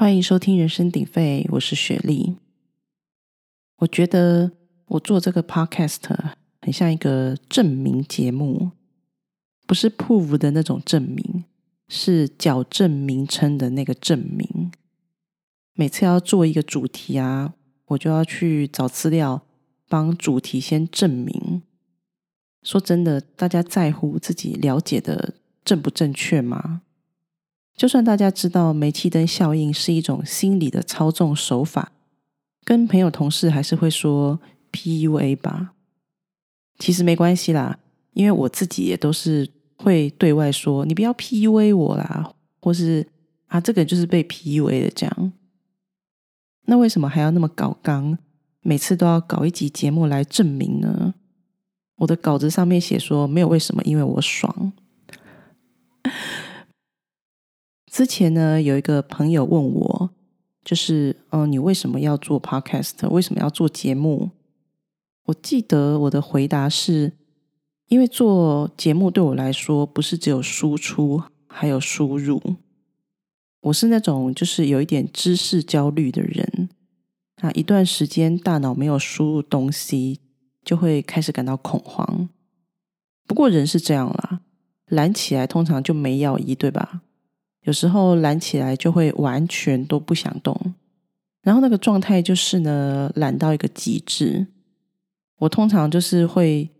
欢迎收听《人声鼎沸》，我是雪莉。我觉得我做这个 podcast 很像一个证明节目，不是 prove 的那种证明，是矫正名称的那个证明。每次要做一个主题啊，我就要去找资料，帮主题先证明。说真的，大家在乎自己了解的正不正确吗？就算大家知道煤气灯效应是一种心理的操纵手法，跟朋友同事还是会说 PUA 吧。其实没关系啦，因为我自己也都是会对外说你不要 PUA 我啦，或是啊这个就是被 PUA 的这样。那为什么还要那么搞刚，每次都要搞一集节目来证明呢？我的稿子上面写说没有为什么，因为我爽。之前呢，有一个朋友问我，就是嗯，你为什么要做 podcast？为什么要做节目？我记得我的回答是，因为做节目对我来说，不是只有输出，还有输入。我是那种就是有一点知识焦虑的人，那一段时间大脑没有输入东西，就会开始感到恐慌。不过人是这样啦，懒起来通常就没药医，对吧？有时候懒起来就会完全都不想动，然后那个状态就是呢，懒到一个极致。我通常就是会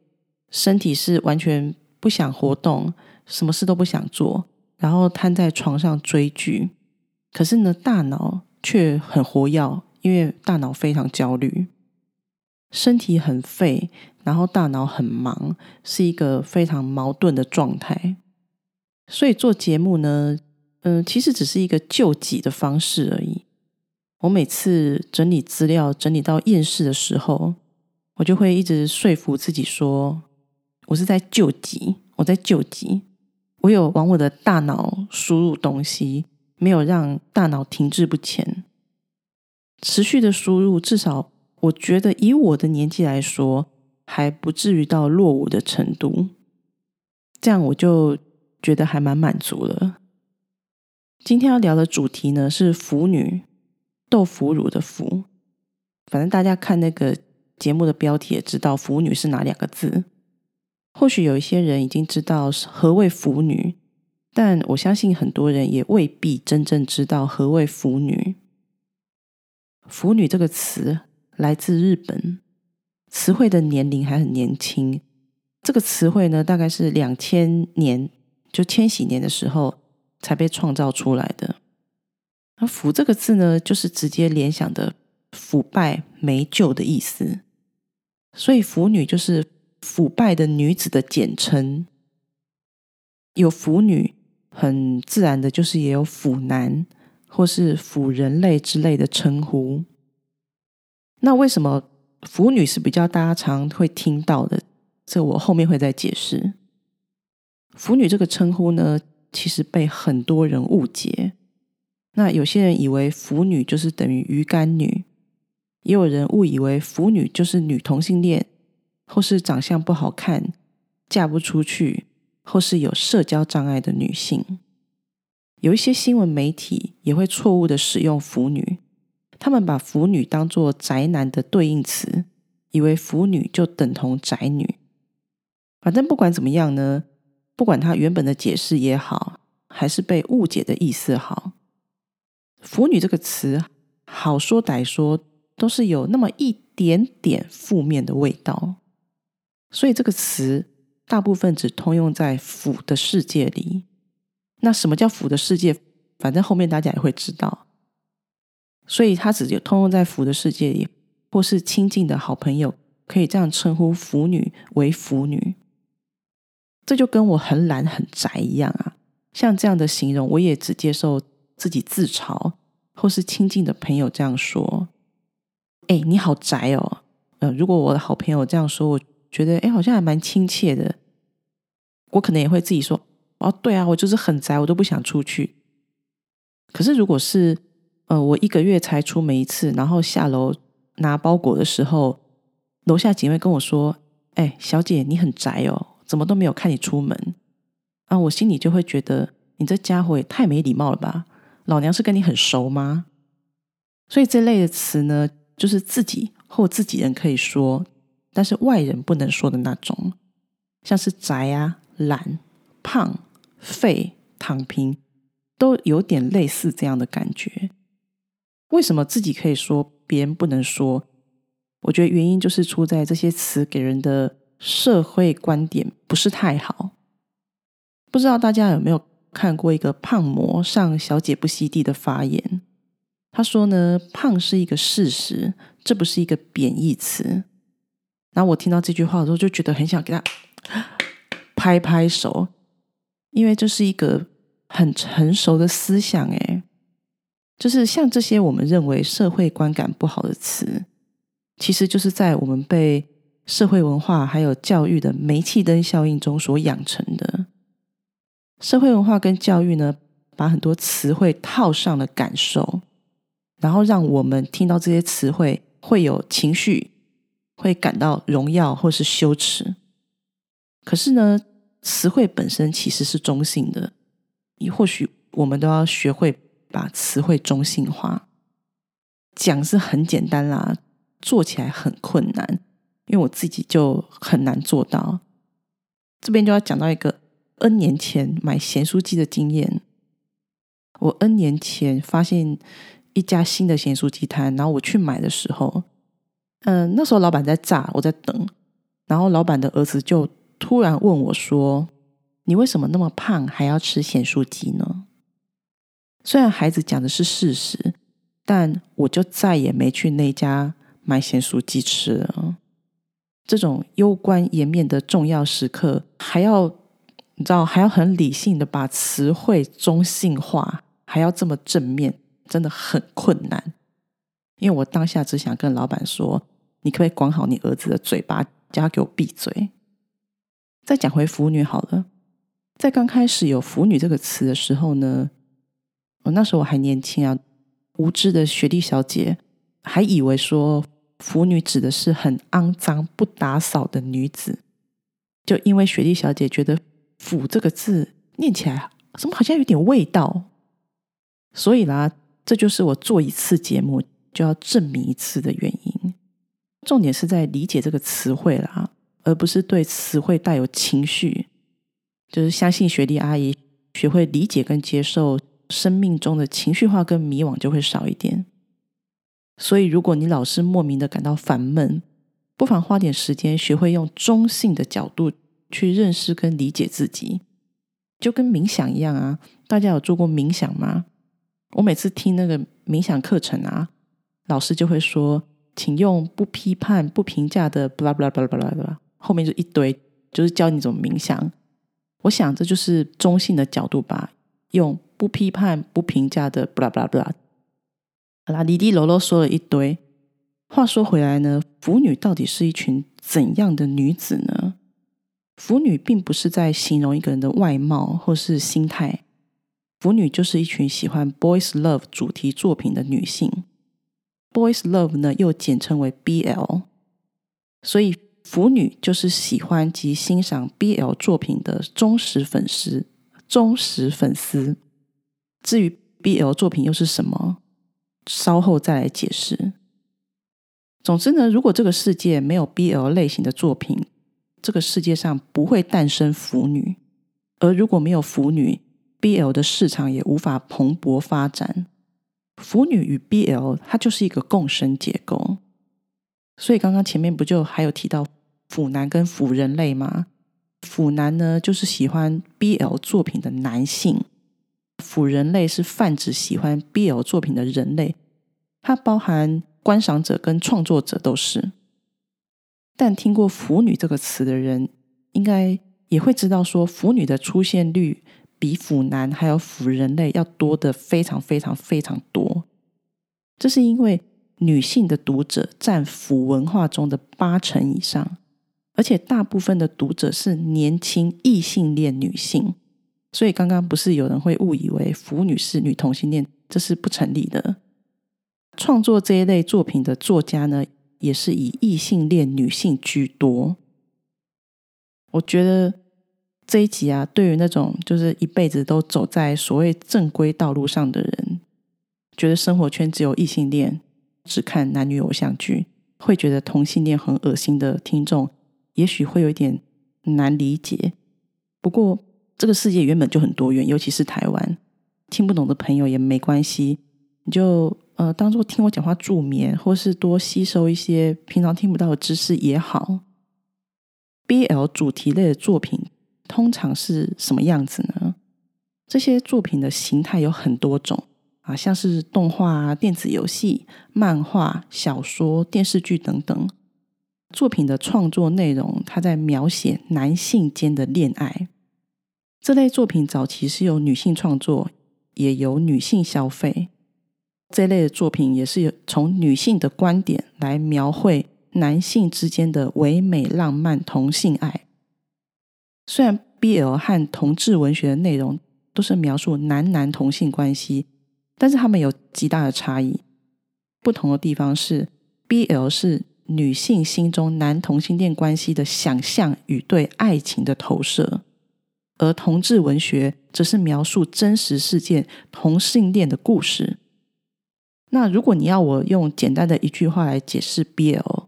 身体是完全不想活动，什么事都不想做，然后瘫在床上追剧。可是呢，大脑却很活跃，因为大脑非常焦虑，身体很废，然后大脑很忙，是一个非常矛盾的状态。所以做节目呢。嗯，其实只是一个救急的方式而已。我每次整理资料整理到厌世的时候，我就会一直说服自己说，我是在救急，我在救急，我有往我的大脑输入东西，没有让大脑停滞不前，持续的输入，至少我觉得以我的年纪来说，还不至于到落伍的程度。这样我就觉得还蛮满足了。今天要聊的主题呢是腐女，豆腐乳的腐。反正大家看那个节目的标题也知道腐女是哪两个字。或许有一些人已经知道何谓腐女，但我相信很多人也未必真正知道何谓腐女。腐女这个词来自日本，词汇的年龄还很年轻。这个词汇呢，大概是两千年，就千禧年的时候。才被创造出来的。那“腐”这个字呢，就是直接联想的腐败、没救的意思。所以“腐女”就是腐败的女子的简称。有“腐女”，很自然的就是也有“腐男”或是“腐人类”之类的称呼。那为什么“腐女”是比较大家常会听到的？这我后面会再解释。“腐女”这个称呼呢？其实被很多人误解。那有些人以为腐女就是等于鱼干女，也有人误以为腐女就是女同性恋，或是长相不好看、嫁不出去，或是有社交障碍的女性。有一些新闻媒体也会错误的使用腐女，他们把腐女当做宅男的对应词，以为腐女就等同宅女。反正不管怎么样呢。不管他原本的解释也好，还是被误解的意思好，“腐女”这个词好说歹说，都是有那么一点点负面的味道。所以这个词大部分只通用在腐的世界里。那什么叫腐的世界？反正后面大家也会知道。所以它只有通用在腐的世界里，或是亲近的好朋友可以这样称呼腐女为腐女。这就跟我很懒很宅一样啊！像这样的形容，我也只接受自己自嘲，或是亲近的朋友这样说。哎，你好宅哦！呃，如果我的好朋友这样说，我觉得哎，好像还蛮亲切的。我可能也会自己说：哦，对啊，我就是很宅，我都不想出去。可是如果是呃，我一个月才出门一次，然后下楼拿包裹的时候，楼下警卫跟我说：哎，小姐，你很宅哦。怎么都没有看你出门啊！我心里就会觉得你这家伙也太没礼貌了吧！老娘是跟你很熟吗？所以这类的词呢，就是自己或自己人可以说，但是外人不能说的那种，像是宅啊、懒、胖、废、躺平，都有点类似这样的感觉。为什么自己可以说，别人不能说？我觉得原因就是出在这些词给人的社会观点不是太好。不知道大家有没有看过一个胖模上小姐不吸地的发言？他说呢，胖是一个事实，这不是一个贬义词。然后我听到这句话的时候，就觉得很想给他 拍拍手，因为这是一个很成熟的思想。诶，就是像这些我们认为社会观感不好的词。其实就是在我们被社会文化还有教育的煤气灯效应中所养成的社会文化跟教育呢，把很多词汇套上了感受，然后让我们听到这些词汇会有情绪，会感到荣耀或是羞耻。可是呢，词汇本身其实是中性的，你或许我们都要学会把词汇中性化。讲是很简单啦。做起来很困难，因为我自己就很难做到。这边就要讲到一个 N 年前买咸酥鸡的经验。我 N 年前发现一家新的咸酥鸡摊，然后我去买的时候，嗯，那时候老板在炸，我在等，然后老板的儿子就突然问我说：“你为什么那么胖，还要吃咸酥鸡呢？”虽然孩子讲的是事实，但我就再也没去那家。买咸酥鸡吃了，这种攸关颜面的重要时刻，还要你知道，还要很理性的把词汇中性化，还要这么正面，真的很困难。因为我当下只想跟老板说：“你可不可以管好你儿子的嘴巴，叫他给我闭嘴。”再讲回腐女好了，在刚开始有腐女这个词的时候呢，我那时候我还年轻啊，无知的学弟小姐。还以为说腐女指的是很肮脏、不打扫的女子，就因为雪莉小姐觉得“腐”这个字念起来怎么好像有点味道，所以啦，这就是我做一次节目就要证明一次的原因。重点是在理解这个词汇啦，而不是对词汇带有情绪。就是相信雪莉阿姨，学会理解跟接受生命中的情绪化跟迷惘，就会少一点。所以，如果你老是莫名的感到烦闷，不妨花点时间学会用中性的角度去认识跟理解自己，就跟冥想一样啊！大家有做过冥想吗？我每次听那个冥想课程啊，老师就会说，请用不批判、不评价的巴拉巴拉巴拉巴拉巴拉，后面就一堆，就是教你怎么冥想。我想这就是中性的角度吧，用不批判、不评价的巴拉巴拉巴拉。啦，滴滴罗罗说了一堆。话说回来呢，腐女到底是一群怎样的女子呢？腐女并不是在形容一个人的外貌或是心态，腐女就是一群喜欢 boys love 主题作品的女性。boys love 呢，又简称为 BL，所以腐女就是喜欢及欣赏 BL 作品的忠实粉丝。忠实粉丝。至于 BL 作品又是什么？稍后再来解释。总之呢，如果这个世界没有 BL 类型的作品，这个世界上不会诞生腐女；而如果没有腐女，BL 的市场也无法蓬勃发展。腐女与 BL 它就是一个共生结构。所以刚刚前面不就还有提到腐男跟腐人类吗？腐男呢，就是喜欢 BL 作品的男性。腐人类是泛指喜欢 BL 作品的人类，它包含观赏者跟创作者都是。但听过“腐女”这个词的人，应该也会知道，说腐女的出现率比腐男还有腐人类要多的非常非常非常多。这是因为女性的读者占腐文化中的八成以上，而且大部分的读者是年轻异性恋女性。所以刚刚不是有人会误以为腐女是女同性恋，这是不成立的。创作这一类作品的作家呢，也是以异性恋女性居多。我觉得这一集啊，对于那种就是一辈子都走在所谓正规道路上的人，觉得生活圈只有异性恋，只看男女偶像剧，会觉得同性恋很恶心的听众，也许会有一点难理解。不过，这个世界原本就很多元，尤其是台湾，听不懂的朋友也没关系，你就呃当做听我讲话助眠，或是多吸收一些平常听不到的知识也好。BL 主题类的作品通常是什么样子呢？这些作品的形态有很多种。啊，像是动画、电子游戏、漫画、小说、电视剧等等作品的创作内容，它在描写男性间的恋爱。这类作品早期是由女性创作，也由女性消费。这类的作品也是从女性的观点来描绘男性之间的唯美浪漫同性爱。虽然 BL 和同志文学的内容都是描述男男同性关系。但是他们有极大的差异，不同的地方是，BL 是女性心中男同性恋关系的想象与对爱情的投射，而同志文学则是描述真实事件同性恋的故事。那如果你要我用简单的一句话来解释 BL，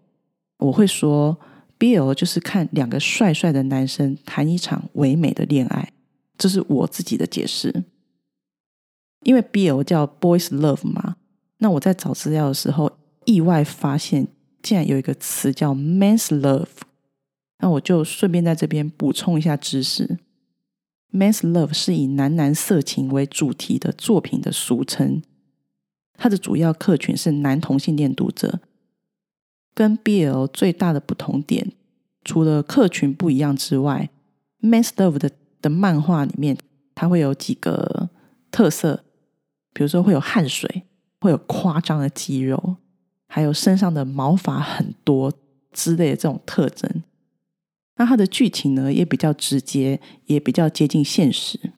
我会说，BL 就是看两个帅帅的男生谈一场唯美的恋爱，这是我自己的解释。因为 BL 叫 Boys Love 嘛，那我在找资料的时候，意外发现竟然有一个词叫 Men's Love，那我就顺便在这边补充一下知识。Men's Love 是以男男色情为主题的作品的俗称，它的主要客群是男同性恋读者。跟 BL 最大的不同点，除了客群不一样之外，Men's Love 的的漫画里面，它会有几个特色。比如说会有汗水，会有夸张的肌肉，还有身上的毛发很多之类的这种特征。那它的剧情呢也比较直接，也比较接近现实。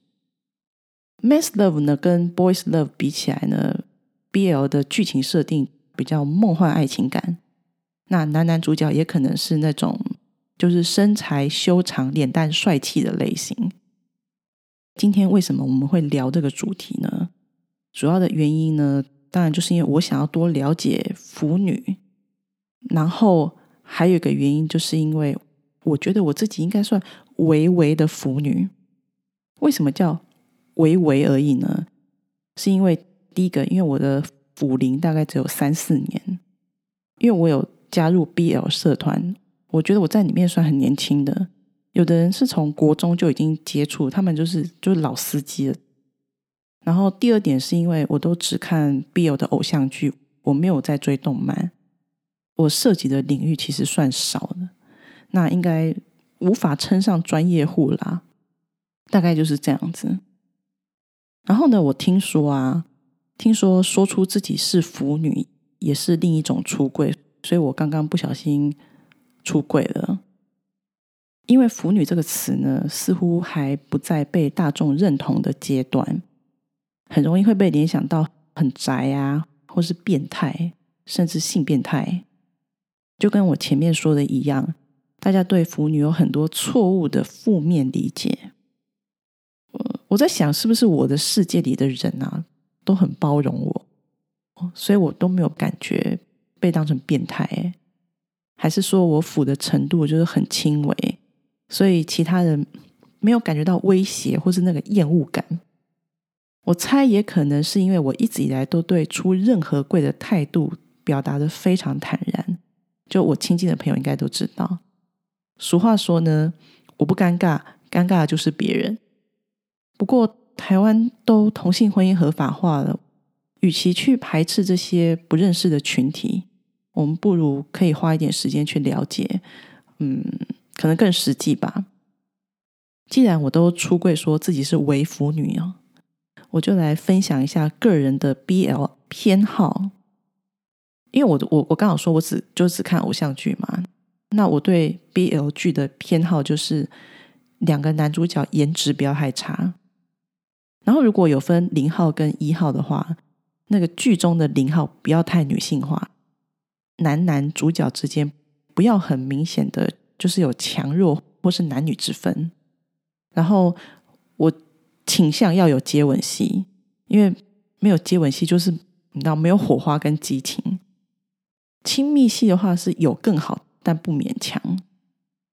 mess Love 呢跟 Boys Love 比起来呢，BL 的剧情设定比较梦幻爱情感。那男男主角也可能是那种就是身材修长、脸蛋帅气的类型。今天为什么我们会聊这个主题呢？主要的原因呢，当然就是因为我想要多了解腐女，然后还有一个原因，就是因为我觉得我自己应该算微微的腐女。为什么叫微微而已呢？是因为第一个，因为我的腐龄大概只有三四年，因为我有加入 BL 社团，我觉得我在里面算很年轻的。有的人是从国中就已经接触，他们就是就是老司机了。然后第二点是因为我都只看 BL 的偶像剧，我没有在追动漫，我涉及的领域其实算少的，那应该无法称上专业户啦，大概就是这样子。然后呢，我听说啊，听说说出自己是腐女也是另一种出柜，所以我刚刚不小心出柜了。因为腐女这个词呢，似乎还不在被大众认同的阶段。很容易会被联想到很宅啊，或是变态，甚至性变态。就跟我前面说的一样，大家对腐女有很多错误的负面理解。我我在想，是不是我的世界里的人啊，都很包容我，所以我都没有感觉被当成变态？还是说我腐的程度就是很轻微，所以其他人没有感觉到威胁或是那个厌恶感？我猜也可能是因为我一直以来都对出任何柜的态度表达的非常坦然，就我亲近的朋友应该都知道。俗话说呢，我不尴尬，尴尬的就是别人。不过台湾都同性婚姻合法化了，与其去排斥这些不认识的群体，我们不如可以花一点时间去了解，嗯，可能更实际吧。既然我都出柜说自己是为腐女啊。我就来分享一下个人的 BL 偏好，因为我我我刚好说我只就只看偶像剧嘛，那我对 BL 剧的偏好就是两个男主角颜值不要太差，然后如果有分零号跟一号的话，那个剧中的零号不要太女性化，男男主角之间不要很明显的就是有强弱或是男女之分，然后我。倾向要有接吻戏，因为没有接吻戏就是你知道没有火花跟激情。亲密戏的话是有更好，但不勉强。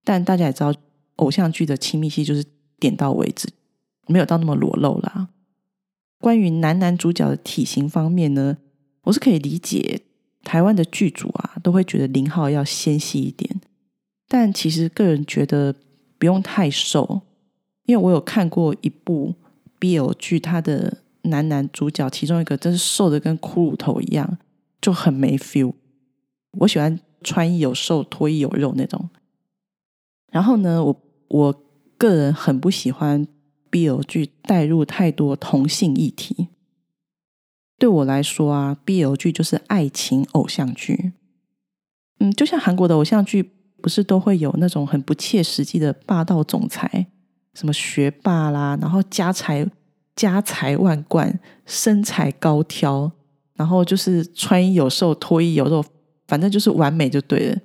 但大家也知道，偶像剧的亲密戏就是点到为止，没有到那么裸露啦。关于男男主角的体型方面呢，我是可以理解台湾的剧组啊，都会觉得林浩要纤细一点。但其实个人觉得不用太瘦，因为我有看过一部 BL 剧，他的男男主角其中一个真是瘦的跟骷髅头一样，就很没 feel。我喜欢穿衣有瘦、脱衣有肉那种。然后呢，我我个人很不喜欢。BL 剧带入太多同性议题，对我来说啊，BL 剧就是爱情偶像剧。嗯，就像韩国的偶像剧，不是都会有那种很不切实际的霸道总裁，什么学霸啦，然后家财家财万贯，身材高挑，然后就是穿衣有瘦，脱衣有肉，反正就是完美就对了。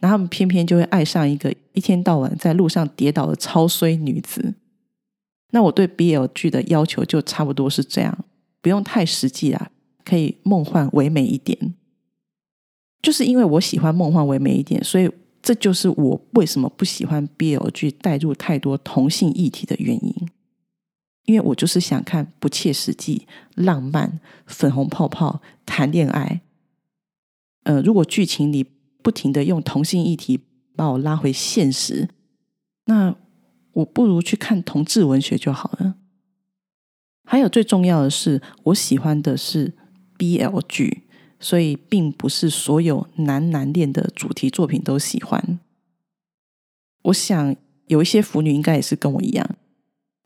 然后他们偏偏就会爱上一个一天到晚在路上跌倒的超衰女子。那我对 BL 剧的要求就差不多是这样，不用太实际啦，可以梦幻唯美一点。就是因为我喜欢梦幻唯美一点，所以这就是我为什么不喜欢 BL 剧带入太多同性议题的原因。因为我就是想看不切实际、浪漫、粉红泡泡谈恋爱。呃，如果剧情里不停的用同性议题把我拉回现实，那。我不如去看同志文学就好了。还有最重要的是，我喜欢的是 BL 剧，所以并不是所有男男恋的主题作品都喜欢。我想有一些腐女应该也是跟我一样，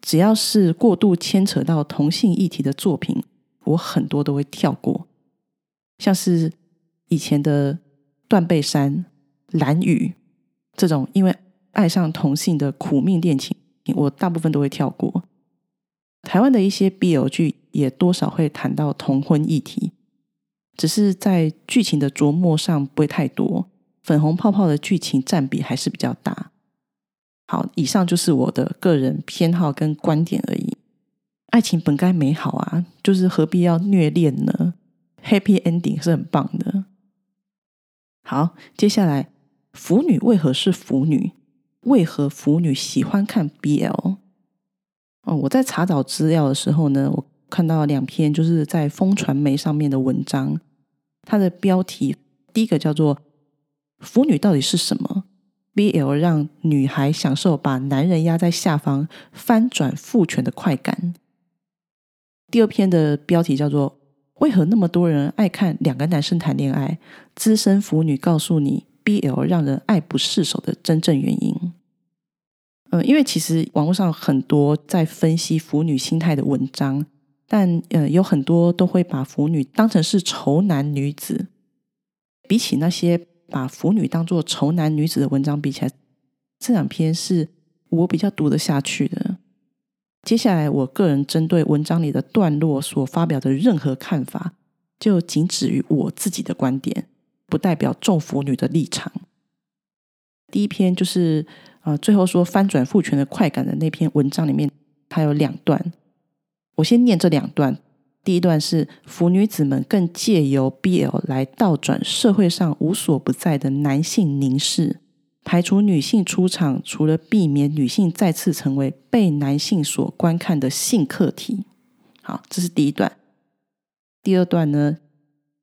只要是过度牵扯到同性议题的作品，我很多都会跳过。像是以前的《断背山》《蓝雨》这种，因为。爱上同性的苦命恋情，我大部分都会跳过。台湾的一些 BL 剧也多少会谈到同婚议题，只是在剧情的琢磨上不会太多。粉红泡泡的剧情占比还是比较大。好，以上就是我的个人偏好跟观点而已。爱情本该美好啊，就是何必要虐恋呢？Happy ending 是很棒的。好，接下来腐女为何是腐女？为何腐女喜欢看 BL？哦，我在查找资料的时候呢，我看到两篇就是在风传媒上面的文章，它的标题第一个叫做“腐女到底是什么 ”，BL 让女孩享受把男人压在下方、翻转父权的快感。第二篇的标题叫做“为何那么多人爱看两个男生谈恋爱”，资深腐女告诉你。BL 让人爱不释手的真正原因，嗯，因为其实网络上很多在分析腐女心态的文章，但呃，有很多都会把腐女当成是仇男女子。比起那些把腐女当做仇男女子的文章比起来，这两篇是我比较读得下去的。接下来，我个人针对文章里的段落所发表的任何看法，就仅止于我自己的观点。不代表众腐女的立场。第一篇就是呃，最后说翻转父权的快感的那篇文章里面，它有两段。我先念这两段。第一段是腐女子们更借由 BL 来倒转社会上无所不在的男性凝视，排除女性出场，除了避免女性再次成为被男性所观看的性客体。好，这是第一段。第二段呢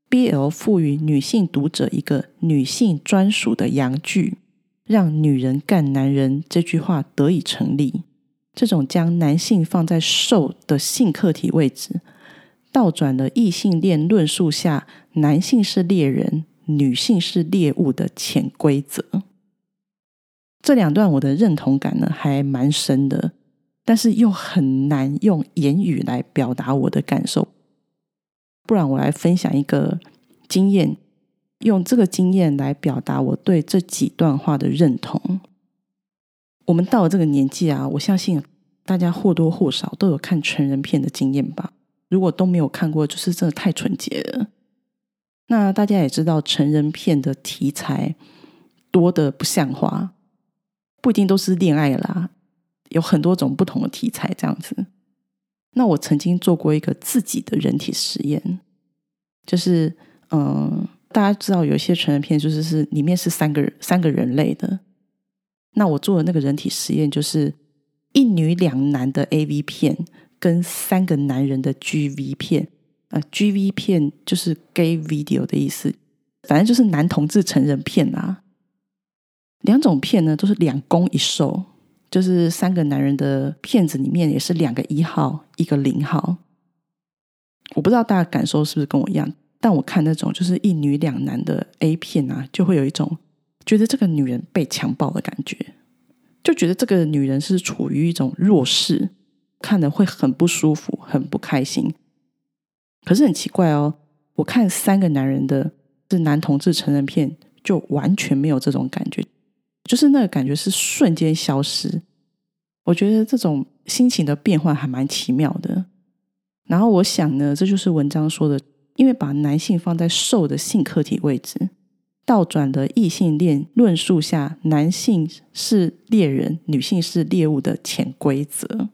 ？BL 赋予女性读者一个女性专属的阳具，让“女人干男人”这句话得以成立。这种将男性放在受的性客体位置，倒转了异性恋论述下男性是猎人、女性是猎物的潜规则。这两段我的认同感呢还蛮深的，但是又很难用言语来表达我的感受。不然我来分享一个经验，用这个经验来表达我对这几段话的认同。我们到了这个年纪啊，我相信大家或多或少都有看成人片的经验吧。如果都没有看过，就是真的太纯洁了。那大家也知道，成人片的题材多的不像话，不一定都是恋爱啦，有很多种不同的题材这样子。那我曾经做过一个自己的人体实验，就是嗯，大家知道有些成人片，就是是里面是三个三个人类的。那我做的那个人体实验，就是一女两男的 A V 片跟三个男人的 G V 片。呃，G V 片就是 Gay Video 的意思，反正就是男同志成人片啊。两种片呢，都是两攻一受，就是三个男人的片子里面也是两个一号，一个零号。我不知道大家感受是不是跟我一样，但我看那种就是一女两男的 A 片啊，就会有一种觉得这个女人被强暴的感觉，就觉得这个女人是处于一种弱势，看的会很不舒服，很不开心。可是很奇怪哦，我看三个男人的是男同志成人片，就完全没有这种感觉，就是那个感觉是瞬间消失。我觉得这种心情的变换还蛮奇妙的。然后我想呢，这就是文章说的，因为把男性放在受的性客体位置，倒转的异性恋论述下，男性是猎人，女性是猎物的潜规则。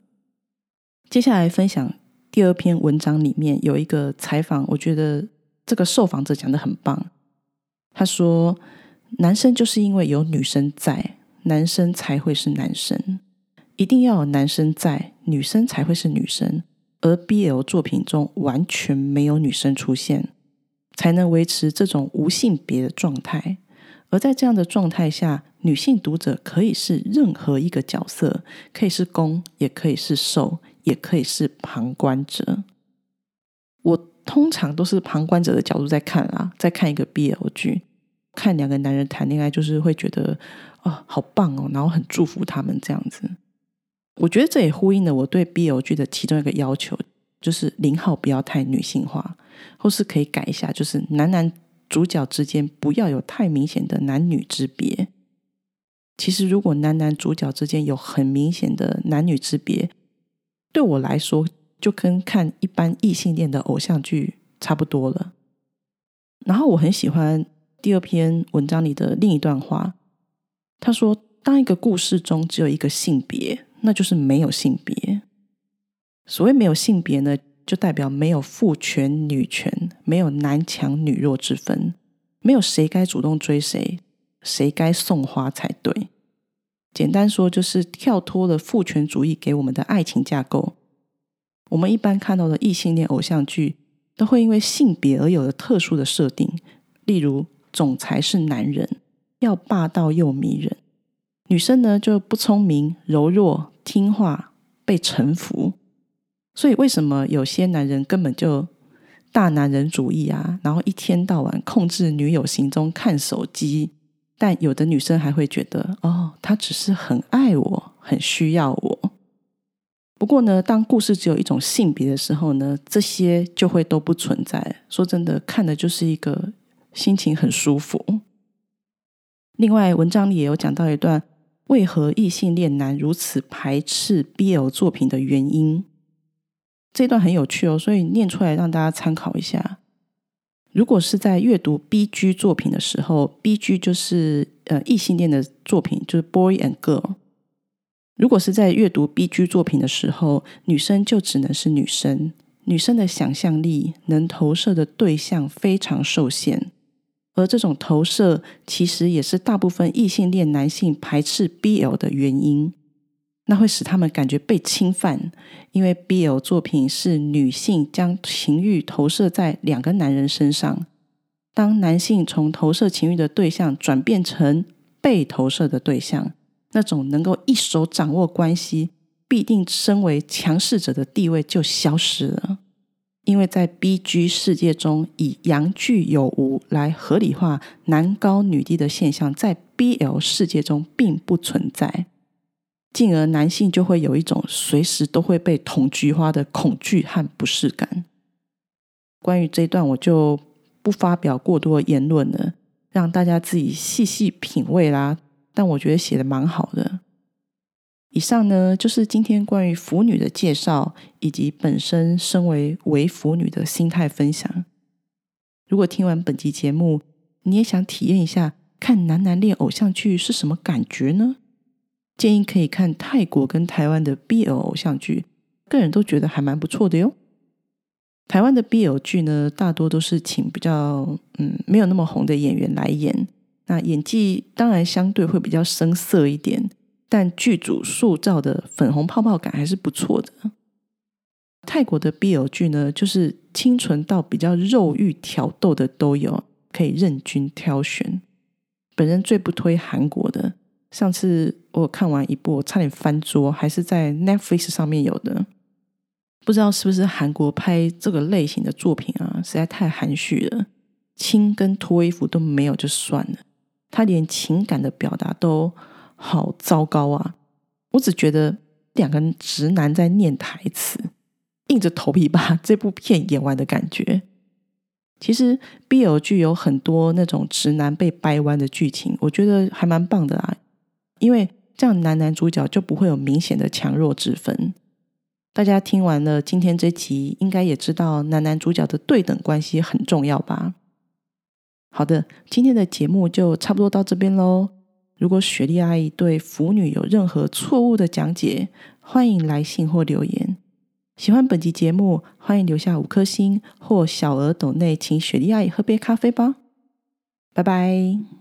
接下来分享第二篇文章里面有一个采访，我觉得这个受访者讲的很棒。他说：“男生就是因为有女生在，男生才会是男生，一定要有男生在，女生才会是女生。”而 BL 作品中完全没有女生出现，才能维持这种无性别的状态。而在这样的状态下，女性读者可以是任何一个角色，可以是攻，也可以是受，也可以是旁观者。我通常都是旁观者的角度在看啦，在看一个 BL 剧，看两个男人谈恋爱，就是会觉得啊，好棒哦，然后很祝福他们这样子。我觉得这也呼应了我对 BL 剧的其中一个要求，就是零号不要太女性化，或是可以改一下，就是男男主角之间不要有太明显的男女之别。其实，如果男男主角之间有很明显的男女之别，对我来说就跟看一般异性恋的偶像剧差不多了。然后，我很喜欢第二篇文章里的另一段话，他说：“当一个故事中只有一个性别。”那就是没有性别。所谓没有性别呢，就代表没有父权女权，没有男强女弱之分，没有谁该主动追谁，谁该送花才对。简单说，就是跳脱了父权主义给我们的爱情架构。我们一般看到的异性恋偶像剧，都会因为性别而有了特殊的设定，例如总裁是男人，要霸道又迷人。女生呢就不聪明、柔弱、听话、被臣服，所以为什么有些男人根本就大男人主义啊？然后一天到晚控制女友行踪、看手机，但有的女生还会觉得，哦，他只是很爱我、很需要我。不过呢，当故事只有一种性别的时候呢，这些就会都不存在。说真的，看的就是一个心情很舒服。另外，文章里也有讲到一段。为何异性恋男如此排斥 BL 作品的原因？这段很有趣哦，所以念出来让大家参考一下。如果是在阅读 BG 作品的时候，BG 就是呃异性恋的作品，就是 Boy and Girl。如果是在阅读 BG 作品的时候，女生就只能是女生，女生的想象力能投射的对象非常受限。而这种投射其实也是大部分异性恋男性排斥 BL 的原因，那会使他们感觉被侵犯，因为 BL 作品是女性将情欲投射在两个男人身上，当男性从投射情欲的对象转变成被投射的对象，那种能够一手掌握关系、必定身为强势者的地位就消失了。因为在 B G 世界中，以阳具有无来合理化男高女低的现象，在 B L 世界中并不存在，进而男性就会有一种随时都会被捅菊花的恐惧和不适感。关于这一段，我就不发表过多的言论了，让大家自己细细品味啦。但我觉得写的蛮好的。以上呢，就是今天关于腐女的介绍，以及本身身为为腐女的心态分享。如果听完本集节目，你也想体验一下看男男恋偶像剧是什么感觉呢？建议可以看泰国跟台湾的 BL 偶像剧，个人都觉得还蛮不错的哟。台湾的 BL 剧呢，大多都是请比较嗯没有那么红的演员来演，那演技当然相对会比较生涩一点，但剧组塑造的粉红泡泡感还是不错的。泰国的 BL 剧呢，就是清纯到比较肉欲挑逗的都有，可以任君挑选。本人最不推韩国的，上次我看完一部，差点翻桌，还是在 Netflix 上面有的。不知道是不是韩国拍这个类型的作品啊，实在太含蓄了，亲跟脱衣服都没有就算了，他连情感的表达都好糟糕啊！我只觉得两个直男在念台词，硬着头皮把这部片演完的感觉。其实 BL 剧有很多那种直男被掰弯的剧情，我觉得还蛮棒的啊，因为这样男男主角就不会有明显的强弱之分。大家听完了今天这集，应该也知道男男主角的对等关系很重要吧？好的，今天的节目就差不多到这边喽。如果雪莉阿姨对腐女有任何错误的讲解，欢迎来信或留言。喜欢本集节目，欢迎留下五颗星或小额抖内，请雪莉阿姨喝杯咖啡吧。拜拜。